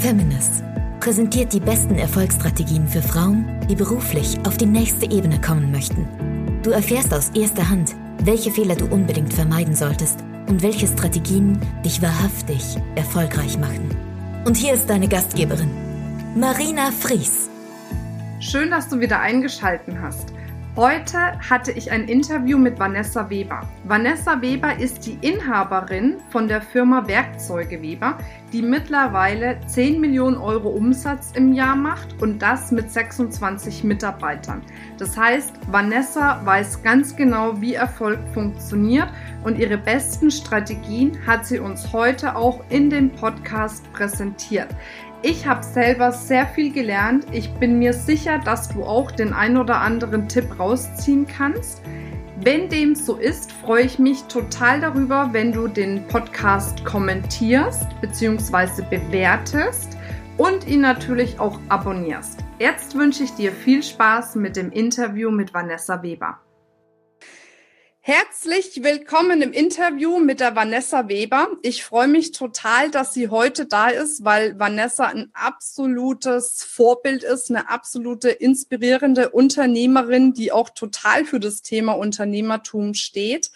Feminist präsentiert die besten Erfolgsstrategien für Frauen, die beruflich auf die nächste Ebene kommen möchten. Du erfährst aus erster Hand, welche Fehler du unbedingt vermeiden solltest und welche Strategien dich wahrhaftig erfolgreich machen. Und hier ist deine Gastgeberin, Marina Fries. Schön, dass du wieder eingeschaltet hast. Heute hatte ich ein Interview mit Vanessa Weber. Vanessa Weber ist die Inhaberin von der Firma Werkzeuge Weber, die mittlerweile 10 Millionen Euro Umsatz im Jahr macht und das mit 26 Mitarbeitern. Das heißt, Vanessa weiß ganz genau, wie Erfolg funktioniert und ihre besten Strategien hat sie uns heute auch in dem Podcast präsentiert. Ich habe selber sehr viel gelernt. Ich bin mir sicher, dass du auch den ein oder anderen Tipp rausziehen kannst. Wenn dem so ist, freue ich mich total darüber, wenn du den Podcast kommentierst bzw. bewertest und ihn natürlich auch abonnierst. Jetzt wünsche ich dir viel Spaß mit dem Interview mit Vanessa Weber. Herzlich willkommen im Interview mit der Vanessa Weber. Ich freue mich total, dass sie heute da ist, weil Vanessa ein absolutes Vorbild ist, eine absolute inspirierende Unternehmerin, die auch total für das Thema Unternehmertum steht.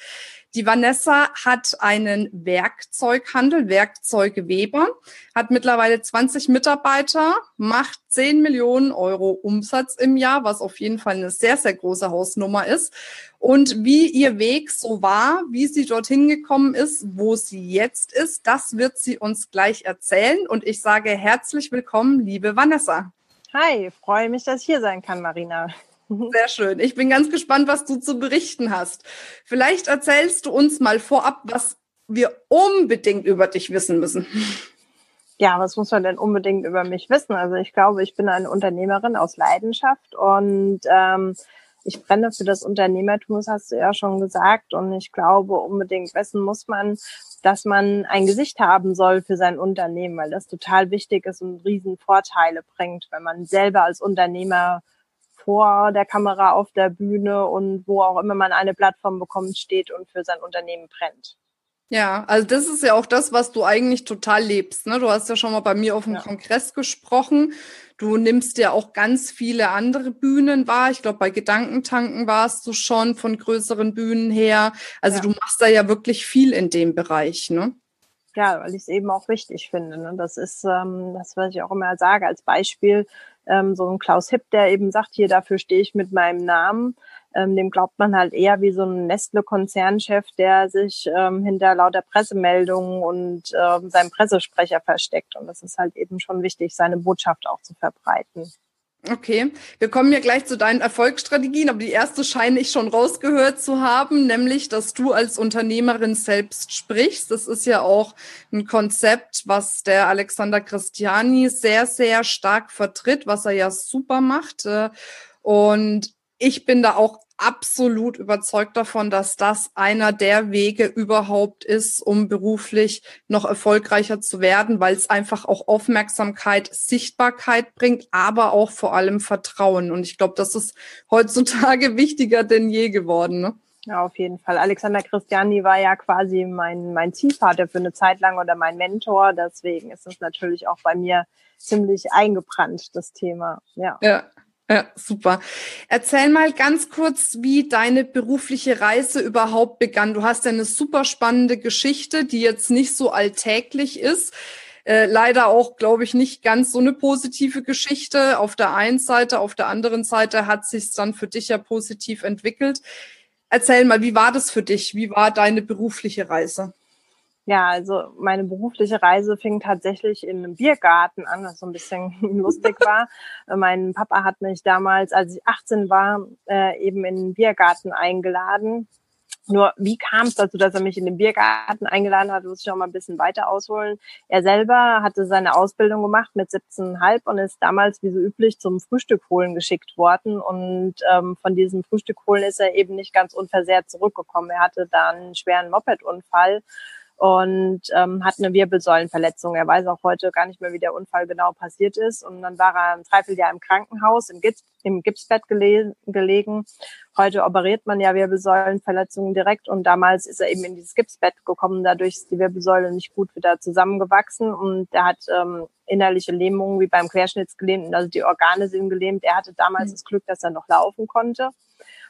Die Vanessa hat einen Werkzeughandel, Werkzeuge Weber, hat mittlerweile 20 Mitarbeiter, macht 10 Millionen Euro Umsatz im Jahr, was auf jeden Fall eine sehr, sehr große Hausnummer ist. Und wie ihr Weg so war, wie sie dorthin gekommen ist, wo sie jetzt ist, das wird sie uns gleich erzählen. Und ich sage herzlich willkommen, liebe Vanessa. Hi, freue mich, dass ich hier sein kann, Marina. Sehr schön. Ich bin ganz gespannt, was du zu berichten hast. Vielleicht erzählst du uns mal vorab, was wir unbedingt über dich wissen müssen. Ja, was muss man denn unbedingt über mich wissen? Also ich glaube, ich bin eine Unternehmerin aus Leidenschaft und ähm, ich brenne für das Unternehmertum, das hast du ja schon gesagt. Und ich glaube, unbedingt wissen muss man, dass man ein Gesicht haben soll für sein Unternehmen, weil das total wichtig ist und riesen Vorteile bringt, wenn man selber als Unternehmer vor der Kamera auf der Bühne und wo auch immer man eine Plattform bekommt, steht und für sein Unternehmen brennt. Ja, also das ist ja auch das, was du eigentlich total lebst. Ne? Du hast ja schon mal bei mir auf dem ja. Kongress gesprochen. Du nimmst ja auch ganz viele andere Bühnen wahr. Ich glaube, bei Gedankentanken warst du schon von größeren Bühnen her. Also ja. du machst da ja wirklich viel in dem Bereich, ne? Ja, weil ich es eben auch wichtig finde. Ne? Das ist ähm, das, was ich auch immer sage als Beispiel ähm, so ein Klaus Hipp, der eben sagt, hier dafür stehe ich mit meinem Namen. Ähm, dem glaubt man halt eher wie so ein Nestle-Konzernchef, der sich ähm, hinter lauter Pressemeldungen und ähm, seinem Pressesprecher versteckt. Und das ist halt eben schon wichtig, seine Botschaft auch zu verbreiten. Okay, wir kommen ja gleich zu deinen Erfolgsstrategien, aber die erste scheine ich schon rausgehört zu haben, nämlich, dass du als Unternehmerin selbst sprichst. Das ist ja auch ein Konzept, was der Alexander Christiani sehr, sehr stark vertritt, was er ja super macht. Äh, und ich bin da auch absolut überzeugt davon, dass das einer der Wege überhaupt ist, um beruflich noch erfolgreicher zu werden, weil es einfach auch Aufmerksamkeit, Sichtbarkeit bringt, aber auch vor allem Vertrauen. Und ich glaube, das ist heutzutage wichtiger denn je geworden. Ne? Ja, auf jeden Fall. Alexander Christiani war ja quasi mein, mein Zielvater für eine Zeit lang oder mein Mentor. Deswegen ist es natürlich auch bei mir ziemlich eingebrannt, das Thema. Ja. ja. Ja, super. Erzähl mal ganz kurz, wie deine berufliche Reise überhaupt begann. Du hast ja eine super spannende Geschichte, die jetzt nicht so alltäglich ist. Äh, leider auch, glaube ich, nicht ganz so eine positive Geschichte. Auf der einen Seite, auf der anderen Seite hat sich dann für dich ja positiv entwickelt. Erzähl mal, wie war das für dich? Wie war deine berufliche Reise? Ja, also meine berufliche Reise fing tatsächlich in einem Biergarten an, was so ein bisschen lustig war. mein Papa hat mich damals, als ich 18 war, äh, eben in den Biergarten eingeladen. Nur wie kam es dazu, dass er mich in den Biergarten eingeladen hat, muss ich auch mal ein bisschen weiter ausholen. Er selber hatte seine Ausbildung gemacht mit 17,5 und ist damals wie so üblich zum Frühstück holen geschickt worden. Und ähm, von diesem Frühstück holen ist er eben nicht ganz unversehrt zurückgekommen. Er hatte da einen schweren Mopedunfall und ähm, hat eine Wirbelsäulenverletzung. Er weiß auch heute gar nicht mehr, wie der Unfall genau passiert ist. Und dann war er ein Dreivierteljahr im Krankenhaus, im, Gips, im Gipsbett gele gelegen. Heute operiert man ja Wirbelsäulenverletzungen direkt und damals ist er eben in dieses Gipsbett gekommen. Dadurch ist die Wirbelsäule nicht gut wieder zusammengewachsen und er hat ähm, innerliche Lähmungen wie beim Querschnittsgelähmten, also die Organe sind gelähmt. Er hatte damals mhm. das Glück, dass er noch laufen konnte.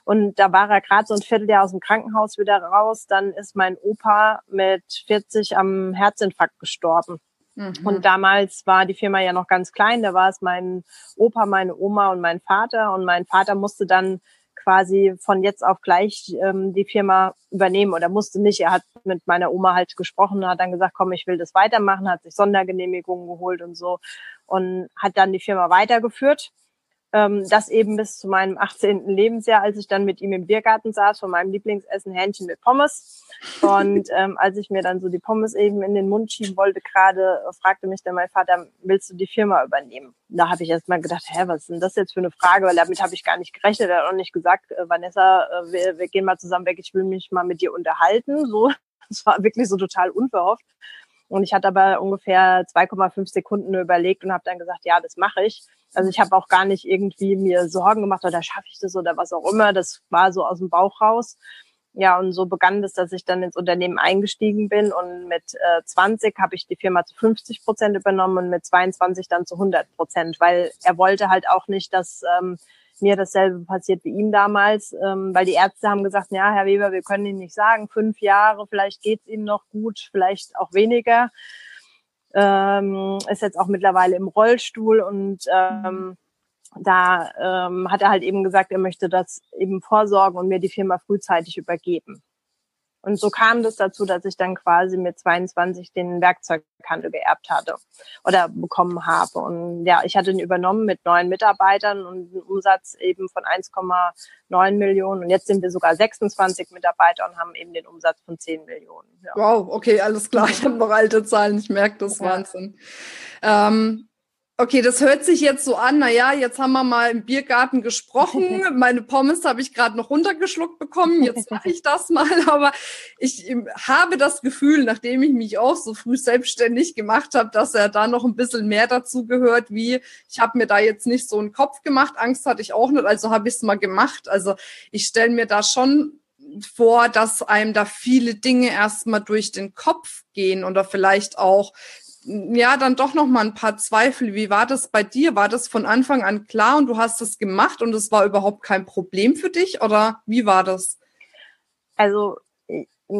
Und da war er gerade so ein Vierteljahr aus dem Krankenhaus wieder raus. Dann ist mein Opa mit 40 am Herzinfarkt gestorben. Mhm. Und damals war die Firma ja noch ganz klein. Da war es mein Opa, meine Oma und mein Vater. Und mein Vater musste dann quasi von jetzt auf gleich ähm, die Firma übernehmen oder musste nicht. Er hat mit meiner Oma halt gesprochen, hat dann gesagt, komm, ich will das weitermachen, hat sich Sondergenehmigungen geholt und so und hat dann die Firma weitergeführt ähm, das eben bis zu meinem 18. Lebensjahr, als ich dann mit ihm im Biergarten saß, von meinem Lieblingsessen Hähnchen mit Pommes. Und ähm, als ich mir dann so die Pommes eben in den Mund schieben wollte, gerade äh, fragte mich dann mein Vater, willst du die Firma übernehmen? Da habe ich erst mal gedacht, hä, was ist denn das jetzt für eine Frage? Weil damit habe ich gar nicht gerechnet. Er hat auch nicht gesagt, äh, Vanessa, äh, wir, wir gehen mal zusammen weg, ich will mich mal mit dir unterhalten. So, das war wirklich so total unverhofft. Und ich hatte aber ungefähr 2,5 Sekunden überlegt und habe dann gesagt, ja, das mache ich. Also ich habe auch gar nicht irgendwie mir Sorgen gemacht, oder schaffe ich das oder was auch immer. Das war so aus dem Bauch raus. Ja, und so begann es, dass ich dann ins Unternehmen eingestiegen bin und mit äh, 20 habe ich die Firma zu 50 Prozent übernommen und mit 22 dann zu 100 Prozent, weil er wollte halt auch nicht, dass ähm, mir dasselbe passiert wie ihm damals, ähm, weil die Ärzte haben gesagt, ja, Herr Weber, wir können Ihnen nicht sagen, fünf Jahre, vielleicht geht's Ihnen noch gut, vielleicht auch weniger ähm, ist jetzt auch mittlerweile im Rollstuhl und ähm, da ähm, hat er halt eben gesagt, er möchte das eben vorsorgen und mir die Firma frühzeitig übergeben. Und so kam das dazu, dass ich dann quasi mit 22 den Werkzeughandel geerbt hatte oder bekommen habe. Und ja, ich hatte ihn übernommen mit neun Mitarbeitern und einen Umsatz eben von 1,9 Millionen. Und jetzt sind wir sogar 26 Mitarbeiter und haben eben den Umsatz von 10 Millionen. Ja. Wow, okay, alles klar. Ich habe noch alte Zahlen. Ich merke das ja. Wahnsinn. Ähm, Okay, das hört sich jetzt so an, naja, jetzt haben wir mal im Biergarten gesprochen, meine Pommes habe ich gerade noch runtergeschluckt bekommen, jetzt mache ich das mal, aber ich ähm, habe das Gefühl, nachdem ich mich auch so früh selbstständig gemacht habe, dass er da noch ein bisschen mehr dazu gehört, wie ich habe mir da jetzt nicht so einen Kopf gemacht, Angst hatte ich auch nicht, also habe ich es mal gemacht. Also ich stelle mir da schon vor, dass einem da viele Dinge erstmal durch den Kopf gehen oder vielleicht auch ja, dann doch noch mal ein paar Zweifel. Wie war das bei dir? War das von Anfang an klar und du hast es gemacht und es war überhaupt kein Problem für dich oder wie war das? Also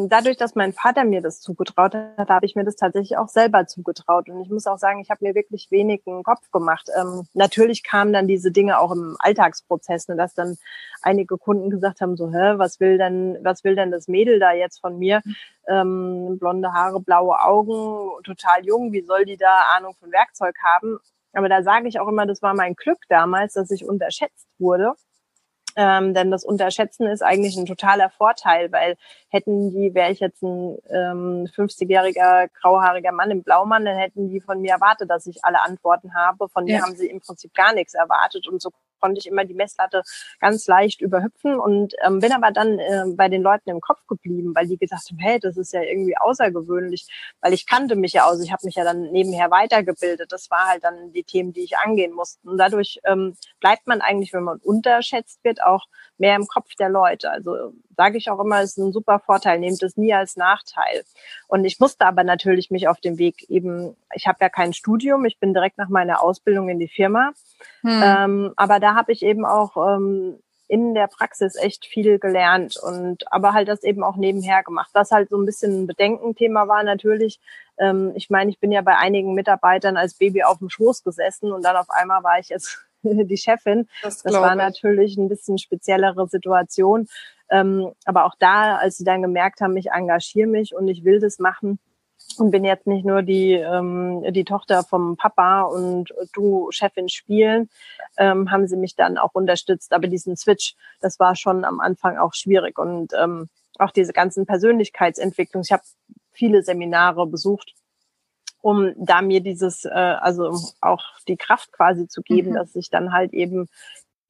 dadurch, dass mein Vater mir das zugetraut hat, habe ich mir das tatsächlich auch selber zugetraut. Und ich muss auch sagen, ich habe mir wirklich wenig einen Kopf gemacht. Ähm, natürlich kamen dann diese Dinge auch im Alltagsprozess, ne, dass dann einige Kunden gesagt haben, so, hä, was will denn, was will denn das Mädel da jetzt von mir? Ähm, blonde Haare, blaue Augen, total jung, wie soll die da Ahnung von Werkzeug haben? Aber da sage ich auch immer, das war mein Glück damals, dass ich unterschätzt wurde ähm, denn das Unterschätzen ist eigentlich ein totaler Vorteil, weil hätten die, wäre ich jetzt ein ähm, 50-jähriger grauhaariger Mann im Blaumann, dann hätten die von mir erwartet, dass ich alle Antworten habe. Von ja. mir haben sie im Prinzip gar nichts erwartet und so konnte ich immer die Messlatte ganz leicht überhüpfen und ähm, bin aber dann äh, bei den Leuten im Kopf geblieben, weil die gesagt haben, hey, das ist ja irgendwie außergewöhnlich, weil ich kannte mich ja aus, ich habe mich ja dann nebenher weitergebildet. Das war halt dann die Themen, die ich angehen musste. Und dadurch ähm, bleibt man eigentlich, wenn man unterschätzt wird, auch mehr im Kopf der Leute. Also sage ich auch immer, ist ein super Vorteil, nehmt es nie als Nachteil. Und ich musste aber natürlich mich auf dem Weg eben, ich habe ja kein Studium, ich bin direkt nach meiner Ausbildung in die Firma. Hm. Ähm, aber da habe ich eben auch ähm, in der Praxis echt viel gelernt und aber halt das eben auch nebenher gemacht. Was halt so ein bisschen ein Bedenkenthema war natürlich. Ähm, ich meine, ich bin ja bei einigen Mitarbeitern als Baby auf dem Schoß gesessen und dann auf einmal war ich jetzt die Chefin. Das, das war natürlich ein bisschen speziellere Situation. Ähm, aber auch da, als sie dann gemerkt haben, ich engagiere mich und ich will das machen, und bin jetzt nicht nur die, ähm, die Tochter vom Papa und du Chefin spielen, ähm, haben sie mich dann auch unterstützt. Aber diesen Switch, das war schon am Anfang auch schwierig und ähm, auch diese ganzen Persönlichkeitsentwicklung. Ich habe viele Seminare besucht, um da mir dieses, äh, also auch die Kraft quasi zu geben, mhm. dass ich dann halt eben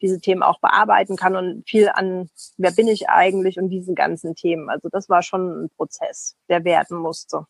diese Themen auch bearbeiten kann und viel an, wer bin ich eigentlich und diesen ganzen Themen. Also das war schon ein Prozess, der werden musste.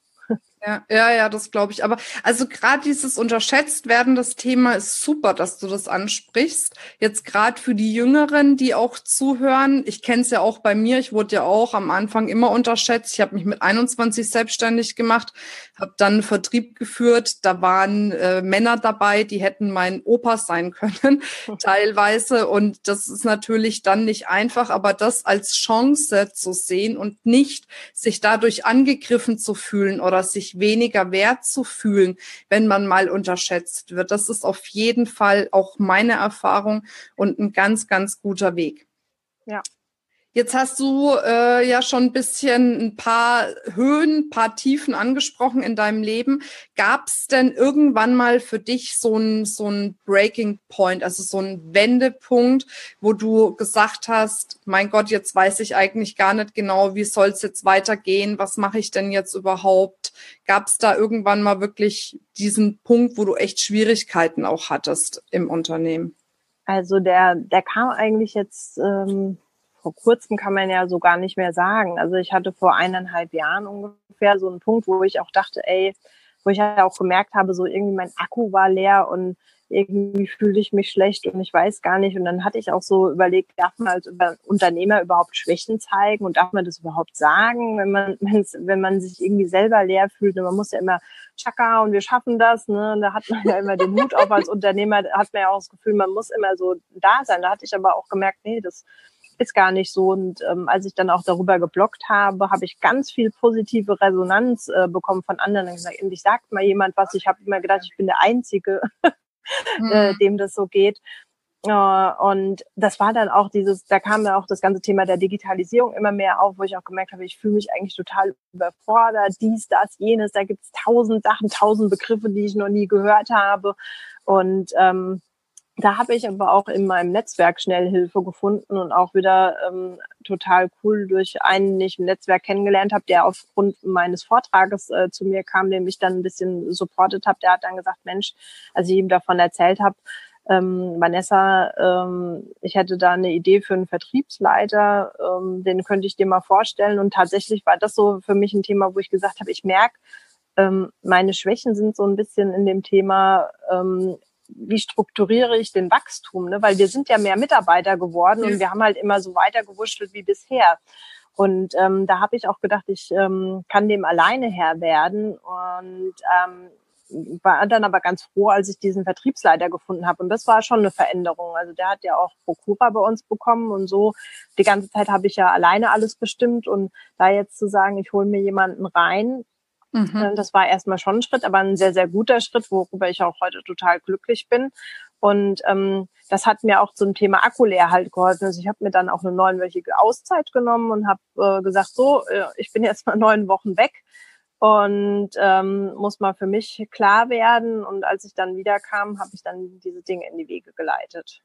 Ja, ja, ja, das glaube ich. Aber also gerade dieses unterschätzt werden, das Thema ist super, dass du das ansprichst. Jetzt gerade für die Jüngeren, die auch zuhören. Ich kenne es ja auch bei mir. Ich wurde ja auch am Anfang immer unterschätzt. Ich habe mich mit 21 selbstständig gemacht, habe dann Vertrieb geführt. Da waren äh, Männer dabei, die hätten mein Opa sein können, teilweise. Und das ist natürlich dann nicht einfach, aber das als Chance zu sehen und nicht sich dadurch angegriffen zu fühlen oder sich weniger wert zu fühlen, wenn man mal unterschätzt wird. Das ist auf jeden Fall auch meine Erfahrung und ein ganz, ganz guter Weg. Ja. Jetzt hast du äh, ja schon ein bisschen ein paar Höhen, ein paar Tiefen angesprochen in deinem Leben. Gab es denn irgendwann mal für dich so ein so ein Breaking Point, also so ein Wendepunkt, wo du gesagt hast, mein Gott, jetzt weiß ich eigentlich gar nicht genau, wie soll es jetzt weitergehen, was mache ich denn jetzt überhaupt? Gab es da irgendwann mal wirklich diesen Punkt, wo du echt Schwierigkeiten auch hattest im Unternehmen? Also der, der kam eigentlich jetzt ähm, vor kurzem kann man ja so gar nicht mehr sagen. Also ich hatte vor eineinhalb Jahren ungefähr so einen Punkt, wo ich auch dachte, ey, wo ich ja auch gemerkt habe, so irgendwie mein Akku war leer und irgendwie fühlte ich mich schlecht und ich weiß gar nicht. Und dann hatte ich auch so überlegt, darf man als Unternehmer überhaupt Schwächen zeigen und darf man das überhaupt sagen, wenn man, wenn man sich irgendwie selber leer fühlt. Und man muss ja immer Chaka und wir schaffen das. Ne? Und da hat man ja immer den Mut auf als Unternehmer, hat man ja auch das Gefühl, man muss immer so da sein. Da hatte ich aber auch gemerkt, nee, das ist gar nicht so. Und ähm, als ich dann auch darüber geblockt habe, habe ich ganz viel positive Resonanz äh, bekommen von anderen. Und gesagt, endlich sagt mal jemand was. Ich habe immer gedacht, ich bin der Einzige, äh, mhm. dem das so geht. Uh, und das war dann auch dieses, da kam ja auch das ganze Thema der Digitalisierung immer mehr auf, wo ich auch gemerkt habe, ich fühle mich eigentlich total überfordert, dies, das, jenes, da gibt's tausend Sachen, tausend Begriffe, die ich noch nie gehört habe. Und ähm, da habe ich aber auch in meinem Netzwerk schnell Hilfe gefunden und auch wieder ähm, total cool durch einen, den ich im Netzwerk kennengelernt habe, der aufgrund meines Vortrages äh, zu mir kam, den ich dann ein bisschen supportet habe. Der hat dann gesagt, Mensch, als ich ihm davon erzählt habe, ähm, Vanessa, ähm, ich hätte da eine Idee für einen Vertriebsleiter, ähm, den könnte ich dir mal vorstellen. Und tatsächlich war das so für mich ein Thema, wo ich gesagt habe, ich merke, ähm, meine Schwächen sind so ein bisschen in dem Thema, ähm, wie strukturiere ich den Wachstum? Ne? Weil wir sind ja mehr Mitarbeiter geworden ja. und wir haben halt immer so weitergewurschtelt wie bisher. Und ähm, da habe ich auch gedacht, ich ähm, kann dem alleine Herr werden. Und ähm, war dann aber ganz froh, als ich diesen Vertriebsleiter gefunden habe. Und das war schon eine Veränderung. Also der hat ja auch Prokura bei uns bekommen und so. Die ganze Zeit habe ich ja alleine alles bestimmt. Und da jetzt zu sagen, ich hole mir jemanden rein, Mhm. Äh, das war erstmal schon ein Schritt, aber ein sehr, sehr guter Schritt, worüber ich auch heute total glücklich bin. Und ähm, das hat mir auch zum Thema Akkuleer halt geholfen. Also ich habe mir dann auch eine neunwöchige Auszeit genommen und habe äh, gesagt, so, äh, ich bin jetzt mal neun Wochen weg und ähm, muss mal für mich klar werden. Und als ich dann wiederkam, habe ich dann diese Dinge in die Wege geleitet.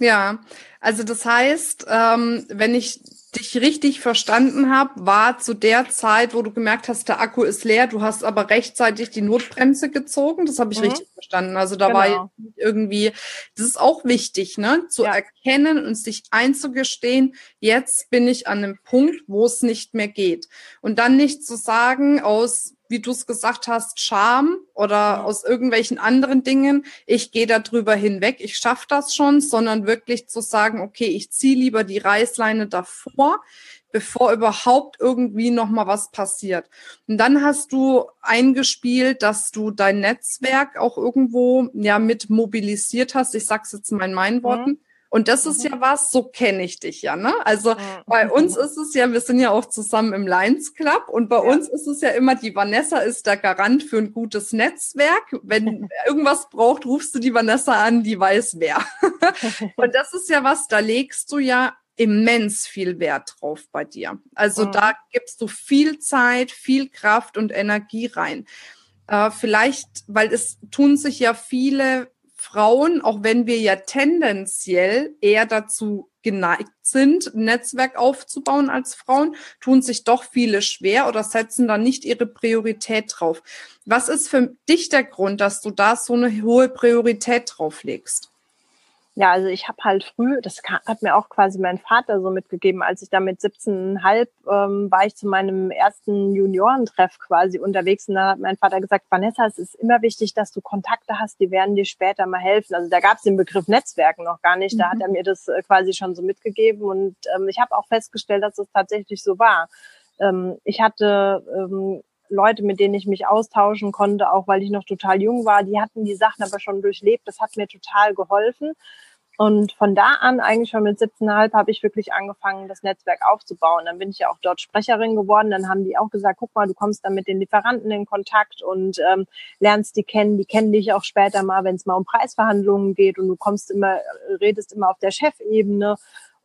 Ja, also das heißt, ähm, wenn ich dich richtig verstanden habe, war zu der Zeit, wo du gemerkt hast, der Akku ist leer, du hast aber rechtzeitig die Notbremse gezogen. Das habe ich mhm. richtig verstanden. Also da genau. war irgendwie, das ist auch wichtig, ne, zu ja. erkennen und sich einzugestehen, jetzt bin ich an einem Punkt, wo es nicht mehr geht. Und dann nicht zu sagen aus wie du es gesagt hast, Scham oder ja. aus irgendwelchen anderen Dingen, ich gehe da drüber hinweg, ich schaffe das schon, sondern wirklich zu sagen, okay, ich ziehe lieber die Reißleine davor, bevor überhaupt irgendwie noch mal was passiert. Und dann hast du eingespielt, dass du dein Netzwerk auch irgendwo ja mit mobilisiert hast. Ich sag's jetzt mal in meinen mhm. Worten. Mhm und das ist mhm. ja was, so kenne ich dich ja, ne? Also mhm. bei uns ist es ja, wir sind ja auch zusammen im Lions Club und bei ja. uns ist es ja immer, die Vanessa ist der Garant für ein gutes Netzwerk. Wenn irgendwas braucht, rufst du die Vanessa an, die weiß wer. und das ist ja was, da legst du ja immens viel Wert drauf bei dir. Also mhm. da gibst du viel Zeit, viel Kraft und Energie rein. Äh, vielleicht, weil es tun sich ja viele Frauen, auch wenn wir ja tendenziell eher dazu geneigt sind, ein Netzwerk aufzubauen als Frauen, tun sich doch viele schwer oder setzen da nicht ihre Priorität drauf. Was ist für dich der Grund, dass du da so eine hohe Priorität drauf legst? Ja, also ich habe halt früh, das hat mir auch quasi mein Vater so mitgegeben, als ich da mit 17,5 ähm, war ich zu meinem ersten Juniorentreff quasi unterwegs und da hat mein Vater gesagt, Vanessa, es ist immer wichtig, dass du Kontakte hast, die werden dir später mal helfen. Also da gab es den Begriff Netzwerken noch gar nicht, da mhm. hat er mir das äh, quasi schon so mitgegeben und ähm, ich habe auch festgestellt, dass es tatsächlich so war. Ähm, ich hatte ähm, Leute, mit denen ich mich austauschen konnte, auch weil ich noch total jung war, die hatten die Sachen aber schon durchlebt. Das hat mir total geholfen. Und von da an, eigentlich schon mit 17,5, habe ich wirklich angefangen, das Netzwerk aufzubauen. Dann bin ich ja auch dort Sprecherin geworden. Dann haben die auch gesagt, guck mal, du kommst dann mit den Lieferanten in Kontakt und ähm, lernst die kennen. Die kennen dich auch später mal, wenn es mal um Preisverhandlungen geht und du kommst immer, redest immer auf der Chefebene.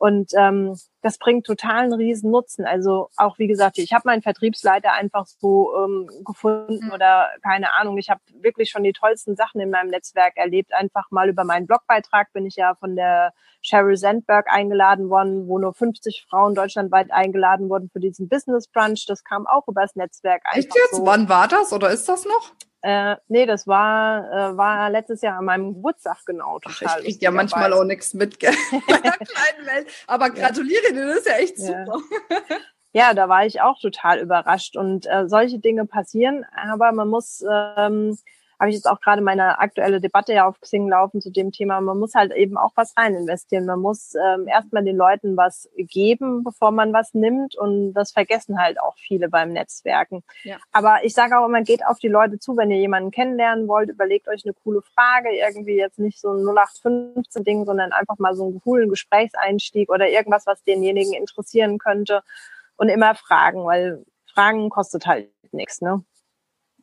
Und ähm, das bringt totalen riesen Nutzen. Also auch wie gesagt, ich habe meinen Vertriebsleiter einfach so ähm, gefunden mhm. oder keine Ahnung. Ich habe wirklich schon die tollsten Sachen in meinem Netzwerk erlebt. Einfach mal über meinen Blogbeitrag bin ich ja von der Sheryl Sandberg eingeladen worden, wo nur 50 Frauen deutschlandweit eingeladen wurden für diesen Business Brunch. Das kam auch übers Netzwerk. Echt jetzt? So. Wann war das oder ist das noch? Äh, nee, das war, äh, war letztes Jahr an meinem Geburtstag genau. Total Ach, ich krieg ja manchmal auch nichts mit, gell? kleinen Welt. Aber gratuliere dir, das ist ja echt super. Ja. ja, da war ich auch total überrascht. Und äh, solche Dinge passieren, aber man muss ähm, habe ich jetzt auch gerade meine aktuelle Debatte ja auf Xing laufen zu dem Thema. Man muss halt eben auch was rein investieren. Man muss ähm, erstmal den Leuten was geben, bevor man was nimmt. Und das vergessen halt auch viele beim Netzwerken. Ja. Aber ich sage auch immer, geht auf die Leute zu, wenn ihr jemanden kennenlernen wollt, überlegt euch eine coole Frage, irgendwie jetzt nicht so ein 0815 Ding, sondern einfach mal so einen coolen Gesprächseinstieg oder irgendwas, was denjenigen interessieren könnte. Und immer fragen, weil Fragen kostet halt nichts, ne?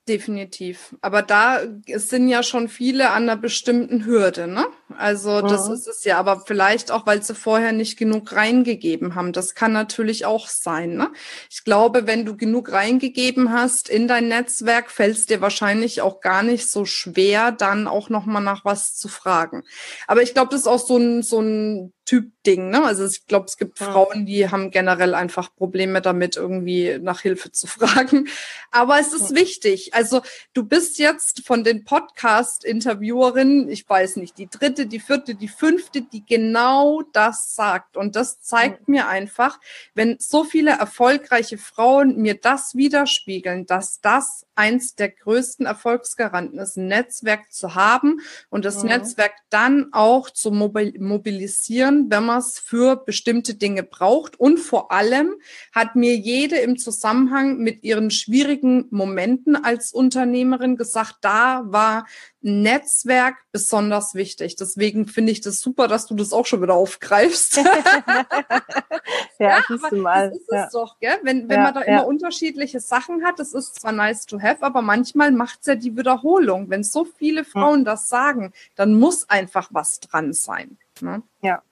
Definitiv. Aber da sind ja schon viele an einer bestimmten Hürde, ne? Also das mhm. ist es ja, aber vielleicht auch, weil sie vorher nicht genug reingegeben haben. Das kann natürlich auch sein, ne? Ich glaube, wenn du genug reingegeben hast in dein Netzwerk, fällt es dir wahrscheinlich auch gar nicht so schwer, dann auch nochmal nach was zu fragen. Aber ich glaube, das ist auch so ein, so ein Typ-Ding. Ne? Also ich glaube, es gibt ja. Frauen, die haben generell einfach Probleme damit, irgendwie nach Hilfe zu fragen. Aber es ist ja. wichtig. Also du bist jetzt von den Podcast-Interviewerinnen, ich weiß nicht, die dritte, die vierte, die fünfte, die genau das sagt. Und das zeigt ja. mir einfach, wenn so viele erfolgreiche Frauen mir das widerspiegeln, dass das eins der größten Erfolgsgaranten ist, ein Netzwerk zu haben und das Netzwerk dann auch zu mobilisieren wenn man es für bestimmte Dinge braucht. Und vor allem hat mir jede im Zusammenhang mit ihren schwierigen Momenten als Unternehmerin gesagt, da war Netzwerk besonders wichtig. Deswegen finde ich das super, dass du das auch schon wieder aufgreifst. ja, ja aber mal. das ist ja. es doch, gell? Wenn, wenn ja, man da immer unterschiedliche Sachen hat, das ist zwar nice to have, aber manchmal macht es ja die Wiederholung. Wenn so viele Frauen das sagen, dann muss einfach was dran sein. Ne? Ja,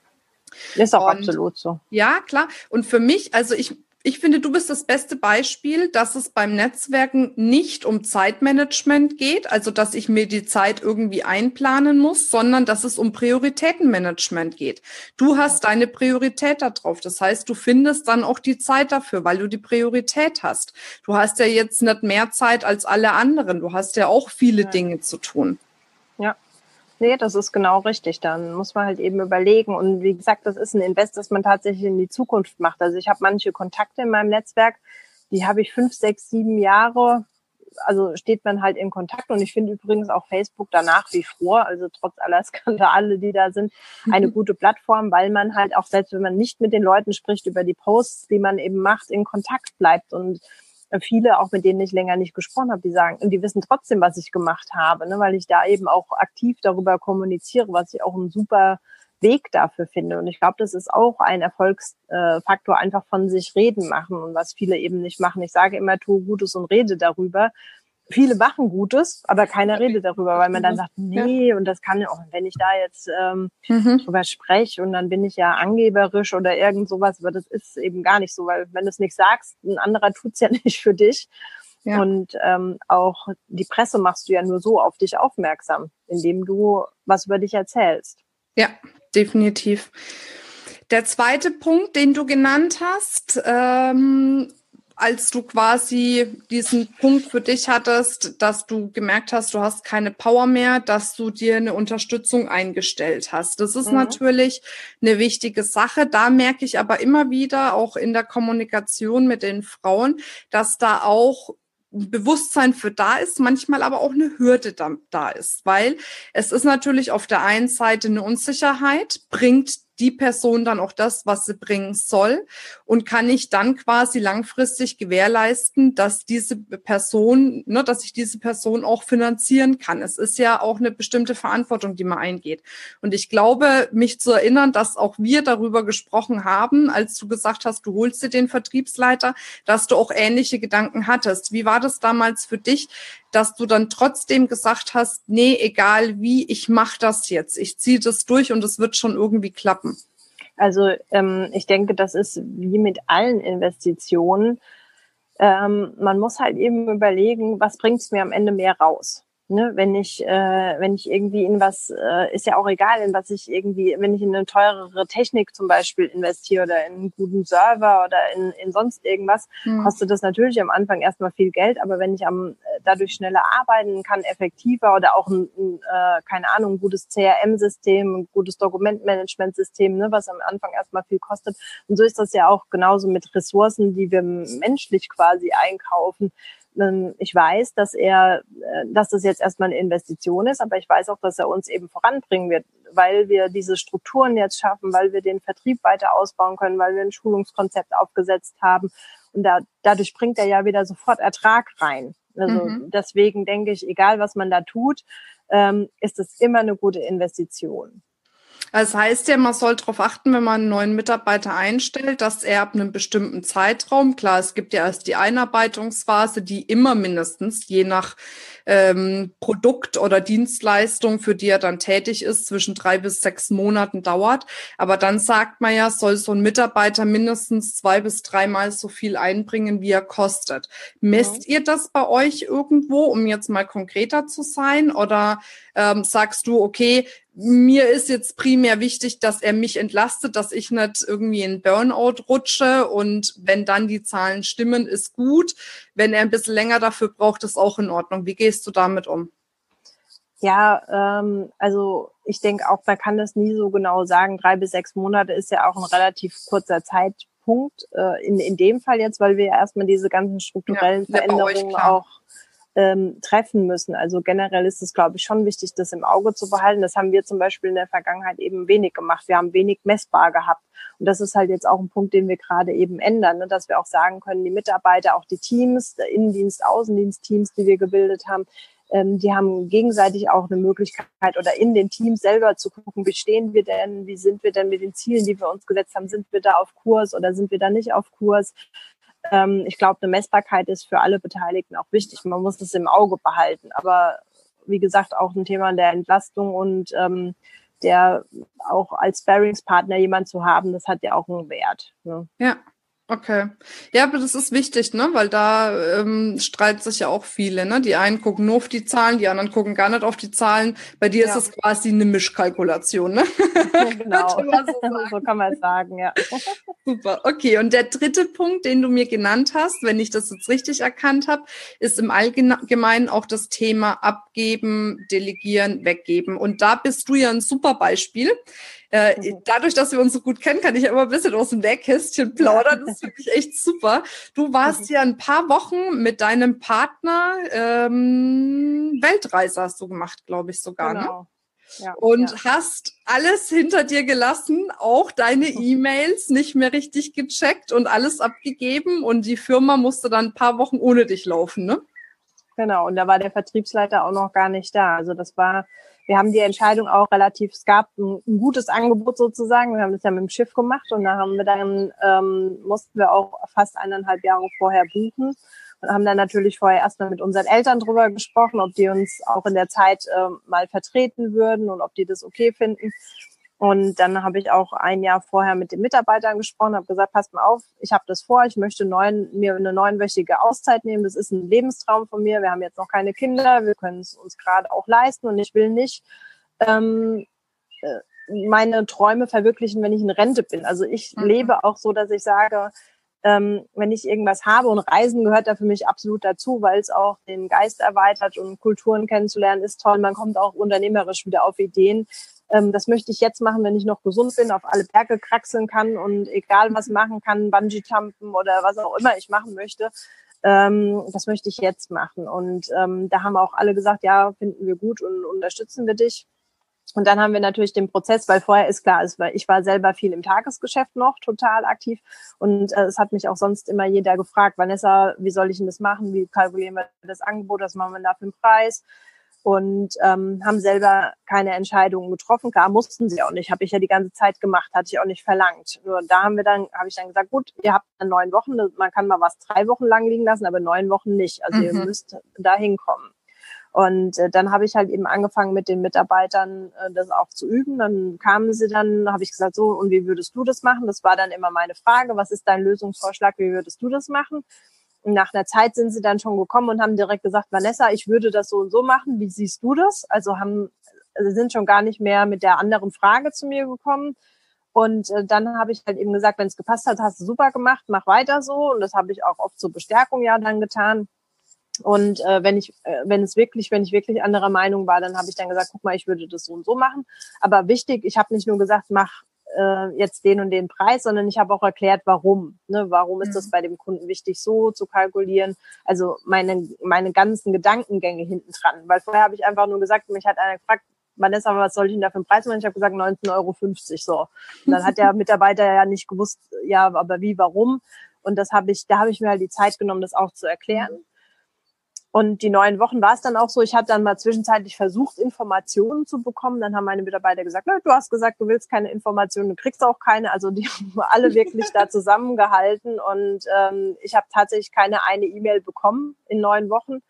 ist auch und, absolut so. Ja, klar. Und für mich, also ich, ich finde, du bist das beste Beispiel, dass es beim Netzwerken nicht um Zeitmanagement geht, also dass ich mir die Zeit irgendwie einplanen muss, sondern dass es um Prioritätenmanagement geht. Du hast deine Priorität darauf. Das heißt, du findest dann auch die Zeit dafür, weil du die Priorität hast. Du hast ja jetzt nicht mehr Zeit als alle anderen. Du hast ja auch viele ja. Dinge zu tun. Ja, Nee, das ist genau richtig. Dann muss man halt eben überlegen. Und wie gesagt, das ist ein Invest, das man tatsächlich in die Zukunft macht. Also ich habe manche Kontakte in meinem Netzwerk, die habe ich fünf, sechs, sieben Jahre. Also steht man halt in Kontakt. Und ich finde übrigens auch Facebook danach wie vor, also trotz aller Skandale, die da sind, eine gute Plattform, weil man halt auch selbst, wenn man nicht mit den Leuten spricht über die Posts, die man eben macht, in Kontakt bleibt und viele, auch mit denen ich länger nicht gesprochen habe, die sagen, und die wissen trotzdem, was ich gemacht habe, ne, weil ich da eben auch aktiv darüber kommuniziere, was ich auch ein super Weg dafür finde. Und ich glaube, das ist auch ein Erfolgsfaktor, einfach von sich reden machen und was viele eben nicht machen. Ich sage immer, tu Gutes und rede darüber viele machen Gutes, aber keiner redet darüber, weil man dann sagt, nee, und das kann ja auch, wenn ich da jetzt ähm, mhm. drüber spreche und dann bin ich ja angeberisch oder irgend sowas, aber das ist eben gar nicht so, weil wenn du es nicht sagst, ein anderer tut's ja nicht für dich. Ja. Und ähm, auch die Presse machst du ja nur so auf dich aufmerksam, indem du was über dich erzählst. Ja, definitiv. Der zweite Punkt, den du genannt hast, ähm, als du quasi diesen Punkt für dich hattest, dass du gemerkt hast, du hast keine Power mehr, dass du dir eine Unterstützung eingestellt hast. Das ist mhm. natürlich eine wichtige Sache. Da merke ich aber immer wieder, auch in der Kommunikation mit den Frauen, dass da auch Bewusstsein für da ist, manchmal aber auch eine Hürde da, da ist, weil es ist natürlich auf der einen Seite eine Unsicherheit, bringt die Person dann auch das, was sie bringen soll und kann ich dann quasi langfristig gewährleisten, dass diese Person, ne, dass ich diese Person auch finanzieren kann. Es ist ja auch eine bestimmte Verantwortung, die man eingeht. Und ich glaube, mich zu erinnern, dass auch wir darüber gesprochen haben, als du gesagt hast, du holst dir den Vertriebsleiter, dass du auch ähnliche Gedanken hattest. Wie war das damals für dich, dass du dann trotzdem gesagt hast, nee, egal wie, ich mache das jetzt, ich ziehe das durch und es wird schon irgendwie klappen? Also ähm, ich denke, das ist wie mit allen Investitionen. Ähm, man muss halt eben überlegen, was bringt es mir am Ende mehr raus. Ne, wenn ich, äh, wenn ich irgendwie in was, äh, ist ja auch egal, in was ich irgendwie, wenn ich in eine teurere Technik zum Beispiel investiere oder in einen guten Server oder in, in sonst irgendwas, mhm. kostet das natürlich am Anfang erstmal viel Geld, aber wenn ich am äh, dadurch schneller arbeiten kann, effektiver oder auch ein, ein äh, keine Ahnung, ein gutes CRM-System, ein gutes Dokumentmanagement-System, ne, was am Anfang erstmal viel kostet. Und so ist das ja auch genauso mit Ressourcen, die wir menschlich quasi einkaufen ich weiß, dass er, äh, dass das jetzt erstmal eine Investition ist, aber ich weiß auch, dass er uns eben voranbringen wird, weil wir diese Strukturen jetzt schaffen, weil wir den Vertrieb weiter ausbauen können, weil wir ein Schulungskonzept aufgesetzt haben. Und da, dadurch bringt er ja wieder sofort Ertrag rein. Also mhm. deswegen denke ich, egal was man da tut, ähm, ist es immer eine gute Investition. Das heißt ja, man soll darauf achten, wenn man einen neuen Mitarbeiter einstellt, dass er ab einem bestimmten Zeitraum, klar, es gibt ja erst die Einarbeitungsphase, die immer mindestens, je nach ähm, Produkt oder Dienstleistung, für die er dann tätig ist, zwischen drei bis sechs Monaten dauert. Aber dann sagt man ja, soll so ein Mitarbeiter mindestens zwei bis dreimal so viel einbringen, wie er kostet. Messt ja. ihr das bei euch irgendwo, um jetzt mal konkreter zu sein? Oder ähm, sagst du, okay, mir ist jetzt primär wichtig, dass er mich entlastet, dass ich nicht irgendwie in Burnout rutsche und wenn dann die Zahlen stimmen, ist gut. Wenn er ein bisschen länger dafür braucht, ist auch in Ordnung. Wie gehst du damit um? Ja, ähm, also ich denke auch, man kann das nie so genau sagen. Drei bis sechs Monate ist ja auch ein relativ kurzer Zeitpunkt. Äh, in, in dem Fall jetzt, weil wir ja erstmal diese ganzen strukturellen ja, Veränderungen auch ähm, treffen müssen. Also generell ist es, glaube ich, schon wichtig, das im Auge zu behalten. Das haben wir zum Beispiel in der Vergangenheit eben wenig gemacht. Wir haben wenig messbar gehabt. Und das ist halt jetzt auch ein Punkt, den wir gerade eben ändern, ne? dass wir auch sagen können, die Mitarbeiter, auch die Teams, Innendienst, Außendienstteams, die wir gebildet haben, ähm, die haben gegenseitig auch eine Möglichkeit oder in den Teams selber zu gucken, wie stehen wir denn, wie sind wir denn mit den Zielen, die wir uns gesetzt haben, sind wir da auf Kurs oder sind wir da nicht auf Kurs? Ähm, ich glaube, eine Messbarkeit ist für alle Beteiligten auch wichtig. Man muss das im Auge behalten. Aber wie gesagt, auch ein Thema der Entlastung und ähm, der auch als Sparringspartner jemand zu haben, das hat ja auch einen Wert. Ne? Ja. Okay. Ja, aber das ist wichtig, ne? Weil da ähm, streiten sich ja auch viele, ne? Die einen gucken nur auf die Zahlen, die anderen gucken gar nicht auf die Zahlen. Bei dir ja. ist es quasi eine Mischkalkulation, ne? Genau. so, so, kann man es sagen, ja. Super. Okay. Und der dritte Punkt, den du mir genannt hast, wenn ich das jetzt richtig erkannt habe, ist im Allgemeinen auch das Thema abgeben, delegieren, weggeben. Und da bist du ja ein super Beispiel. Äh, mhm. dadurch, dass wir uns so gut kennen, kann ich immer ein bisschen aus dem Nähkästchen plaudern. Das ist wirklich echt super. Du warst mhm. ja ein paar Wochen mit deinem Partner ähm, Weltreise hast du gemacht, glaube ich sogar. Ne? Genau. Ne? Ja, und ja. hast alles hinter dir gelassen, auch deine mhm. E-Mails nicht mehr richtig gecheckt und alles abgegeben und die Firma musste dann ein paar Wochen ohne dich laufen, ne? Genau, und da war der Vertriebsleiter auch noch gar nicht da. Also das war wir haben die Entscheidung auch relativ, es gab ein, ein, gutes Angebot sozusagen. Wir haben das ja mit dem Schiff gemacht und da haben wir dann, ähm, mussten wir auch fast eineinhalb Jahre vorher buchen und haben dann natürlich vorher erstmal mit unseren Eltern drüber gesprochen, ob die uns auch in der Zeit äh, mal vertreten würden und ob die das okay finden. Und dann habe ich auch ein Jahr vorher mit den Mitarbeitern gesprochen, habe gesagt, passt mal auf, ich habe das vor, ich möchte neun, mir eine neunwöchige Auszeit nehmen. Das ist ein Lebenstraum von mir. Wir haben jetzt noch keine Kinder, wir können es uns gerade auch leisten und ich will nicht ähm, äh, meine Träume verwirklichen, wenn ich in Rente bin. Also ich mhm. lebe auch so, dass ich sage, ähm, wenn ich irgendwas habe und Reisen gehört da für mich absolut dazu, weil es auch den Geist erweitert und Kulturen kennenzulernen ist toll. Man kommt auch unternehmerisch wieder auf Ideen. Ähm, das möchte ich jetzt machen, wenn ich noch gesund bin, auf alle Berge kraxeln kann und egal was machen kann, Bungee-Jumpen oder was auch immer ich machen möchte. Ähm, das möchte ich jetzt machen. Und ähm, da haben auch alle gesagt, ja, finden wir gut und unterstützen wir dich. Und dann haben wir natürlich den Prozess, weil vorher ist klar, ich war selber viel im Tagesgeschäft noch, total aktiv. Und äh, es hat mich auch sonst immer jeder gefragt, Vanessa, wie soll ich denn das machen? Wie kalkulieren wir das Angebot? Was machen wir da für einen Preis? Und ähm, haben selber keine Entscheidungen getroffen. Klar, mussten sie auch nicht. Habe ich ja die ganze Zeit gemacht, hatte ich auch nicht verlangt. Nur da haben wir dann, habe ich dann gesagt, gut, ihr habt neun Wochen, man kann mal was drei Wochen lang liegen lassen, aber neun Wochen nicht. Also mhm. ihr müsst da hinkommen. Und äh, dann habe ich halt eben angefangen mit den Mitarbeitern äh, das auch zu üben. Dann kamen sie dann, habe ich gesagt, so, und wie würdest du das machen? Das war dann immer meine Frage, was ist dein Lösungsvorschlag, wie würdest du das machen? Und nach einer Zeit sind sie dann schon gekommen und haben direkt gesagt, Vanessa, ich würde das so und so machen, wie siehst du das? Also haben, also sind schon gar nicht mehr mit der anderen Frage zu mir gekommen. Und äh, dann habe ich halt eben gesagt, wenn es gepasst hat, hast du super gemacht, mach weiter so. Und das habe ich auch oft zur Bestärkung ja dann getan. Und äh, wenn ich, äh, wenn es wirklich, wenn ich wirklich anderer Meinung war, dann habe ich dann gesagt, guck mal, ich würde das so und so machen. Aber wichtig, ich habe nicht nur gesagt, mach äh, jetzt den und den Preis, sondern ich habe auch erklärt, warum. Ne? Warum ist mhm. das bei dem Kunden wichtig, so zu kalkulieren? Also meine, meine ganzen Gedankengänge hinten dran. Weil vorher habe ich einfach nur gesagt, mich hat einer gefragt, Vanessa, was soll ich denn da für einen Preis machen? Ich habe gesagt 19,50 Euro so. Und dann hat der Mitarbeiter ja nicht gewusst, ja, aber wie, warum? Und das habe ich, da habe ich mir halt die Zeit genommen, das auch zu erklären. Und die neun Wochen war es dann auch so, ich habe dann mal zwischenzeitlich versucht, Informationen zu bekommen. Dann haben meine Mitarbeiter gesagt, du hast gesagt, du willst keine Informationen, du kriegst auch keine. Also die haben alle wirklich da zusammengehalten. Und ähm, ich habe tatsächlich keine eine E-Mail bekommen in neun Wochen.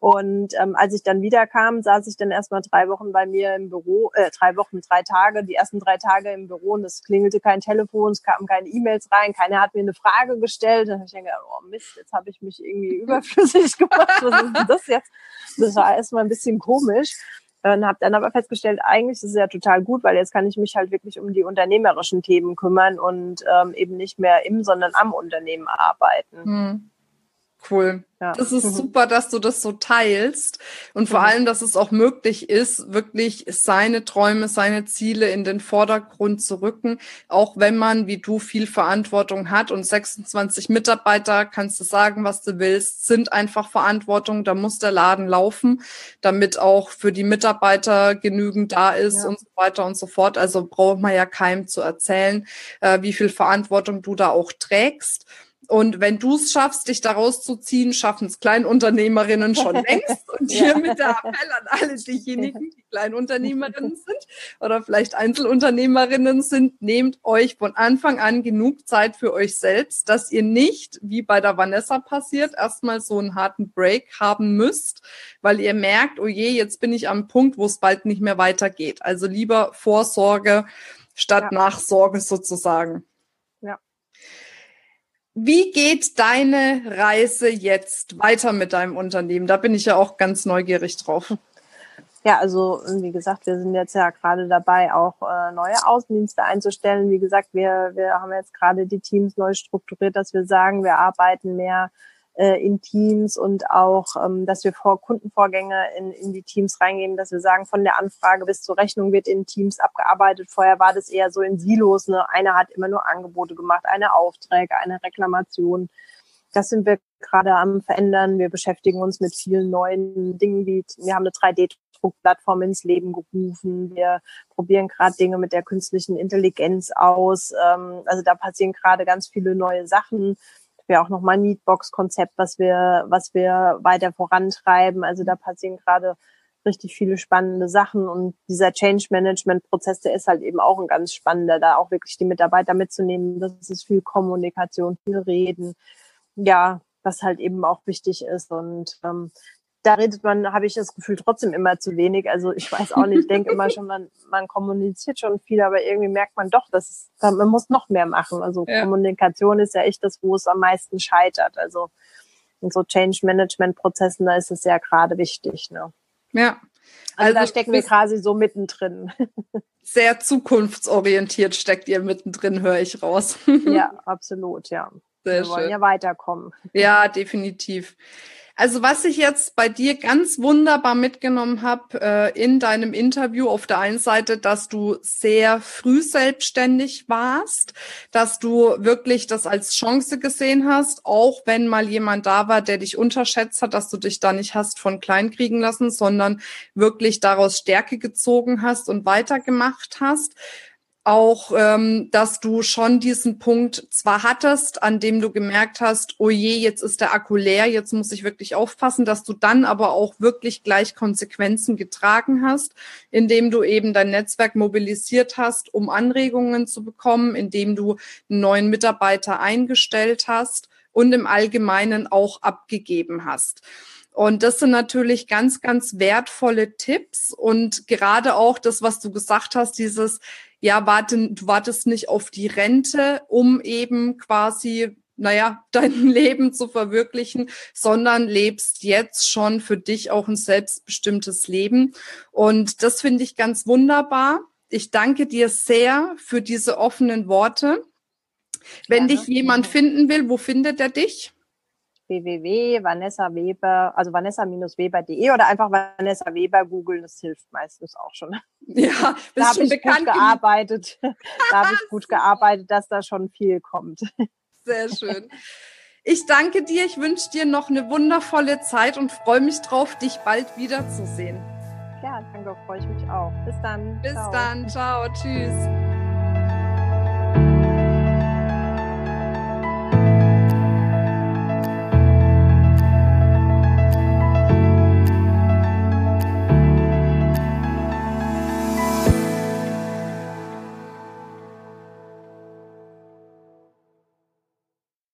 Und ähm, als ich dann wiederkam, saß ich dann erstmal drei Wochen bei mir im Büro, äh, drei Wochen, drei Tage, die ersten drei Tage im Büro und es klingelte kein Telefon, es kamen keine E-Mails rein, keiner hat mir eine Frage gestellt. Dann habe ich gedacht, oh Mist, jetzt habe ich mich irgendwie überflüssig gemacht. Was ist denn das jetzt? Das war erstmal ein bisschen komisch. Und habe dann aber festgestellt, eigentlich ist es ja total gut, weil jetzt kann ich mich halt wirklich um die unternehmerischen Themen kümmern und ähm, eben nicht mehr im, sondern am Unternehmen arbeiten. Hm. Cool. Ja. Das ist mhm. super, dass du das so teilst und vor mhm. allem, dass es auch möglich ist, wirklich seine Träume, seine Ziele in den Vordergrund zu rücken, auch wenn man, wie du, viel Verantwortung hat und 26 Mitarbeiter, kannst du sagen, was du willst, sind einfach Verantwortung, da muss der Laden laufen, damit auch für die Mitarbeiter genügend da ist ja. und so weiter und so fort. Also braucht man ja keinem zu erzählen, äh, wie viel Verantwortung du da auch trägst. Und wenn du es schaffst, dich daraus zu ziehen, schaffen es Kleinunternehmerinnen schon längst. Und hier ja. mit der Appell an alle diejenigen, die Kleinunternehmerinnen sind oder vielleicht Einzelunternehmerinnen sind, nehmt euch von Anfang an genug Zeit für euch selbst, dass ihr nicht, wie bei der Vanessa passiert, erstmal so einen harten Break haben müsst, weil ihr merkt, oh je, jetzt bin ich am Punkt, wo es bald nicht mehr weitergeht. Also lieber Vorsorge statt ja. Nachsorge sozusagen. Wie geht deine Reise jetzt weiter mit deinem Unternehmen? Da bin ich ja auch ganz neugierig drauf. Ja, also wie gesagt, wir sind jetzt ja gerade dabei, auch äh, neue Außendienste einzustellen. Wie gesagt, wir, wir haben jetzt gerade die Teams neu strukturiert, dass wir sagen, wir arbeiten mehr äh, in Teams und auch, ähm, dass wir vor Kundenvorgänge in, in die Teams reingehen, dass wir sagen, von der Anfrage bis zur Rechnung wird in Teams abgearbeitet. Vorher war das eher so in Silos. Ne? Einer hat immer nur Angebote gemacht, eine Aufträge, eine Reklamation. Das sind wir gerade am Verändern. Wir beschäftigen uns mit vielen neuen Dingen, wie wir haben eine 3D-Druckplattform ins Leben gerufen. Wir probieren gerade Dinge mit der künstlichen Intelligenz aus. Ähm, also da passieren gerade ganz viele neue Sachen wir auch nochmal ein Meatbox-Konzept, was wir, was wir weiter vorantreiben. Also da passieren gerade richtig viele spannende Sachen und dieser Change Management Prozess, der ist halt eben auch ein ganz spannender, da auch wirklich die Mitarbeiter mitzunehmen. Das ist viel Kommunikation, viel Reden. Ja, was halt eben auch wichtig ist und ähm, da redet man, habe ich das Gefühl, trotzdem immer zu wenig. Also ich weiß auch nicht, ich denke immer schon, man, man kommuniziert schon viel, aber irgendwie merkt man doch, dass es, man muss noch mehr machen. Also ja. Kommunikation ist ja echt das, wo es am meisten scheitert. Also in so Change Management Prozessen, da ist es ja gerade wichtig. Ne? Ja. Also, also da stecken wir quasi so mittendrin. Sehr zukunftsorientiert steckt ihr mittendrin, höre ich raus. ja, absolut, ja. Sehr Wir wollen schön. ja weiterkommen. Ja, definitiv. Also was ich jetzt bei dir ganz wunderbar mitgenommen habe äh, in deinem Interview auf der einen Seite, dass du sehr früh selbstständig warst, dass du wirklich das als Chance gesehen hast, auch wenn mal jemand da war, der dich unterschätzt hat, dass du dich da nicht hast von klein kriegen lassen, sondern wirklich daraus Stärke gezogen hast und weitergemacht hast auch, ähm, dass du schon diesen Punkt zwar hattest, an dem du gemerkt hast, oh je, jetzt ist der Akku leer, jetzt muss ich wirklich aufpassen, dass du dann aber auch wirklich gleich Konsequenzen getragen hast, indem du eben dein Netzwerk mobilisiert hast, um Anregungen zu bekommen, indem du einen neuen Mitarbeiter eingestellt hast und im Allgemeinen auch abgegeben hast. Und das sind natürlich ganz, ganz wertvolle Tipps und gerade auch das, was du gesagt hast, dieses, ja, warte, du wartest nicht auf die Rente, um eben quasi naja, dein Leben zu verwirklichen, sondern lebst jetzt schon für dich auch ein selbstbestimmtes Leben. Und das finde ich ganz wunderbar. Ich danke dir sehr für diese offenen Worte. Wenn ja, dich jemand finden will, wo findet er dich? www.vanessa-weber, also vanessa-weber.de oder einfach Vanessa Weber googeln, das hilft meistens auch schon. Ja, da habe ich gut gearbeitet. da habe ich gut gearbeitet, dass da schon viel kommt. Sehr schön. Ich danke dir, ich wünsche dir noch eine wundervolle Zeit und freue mich drauf, dich bald wiederzusehen. Ja, danke, freue ich mich auch. Bis dann. Bis ciao. dann, ciao, tschüss.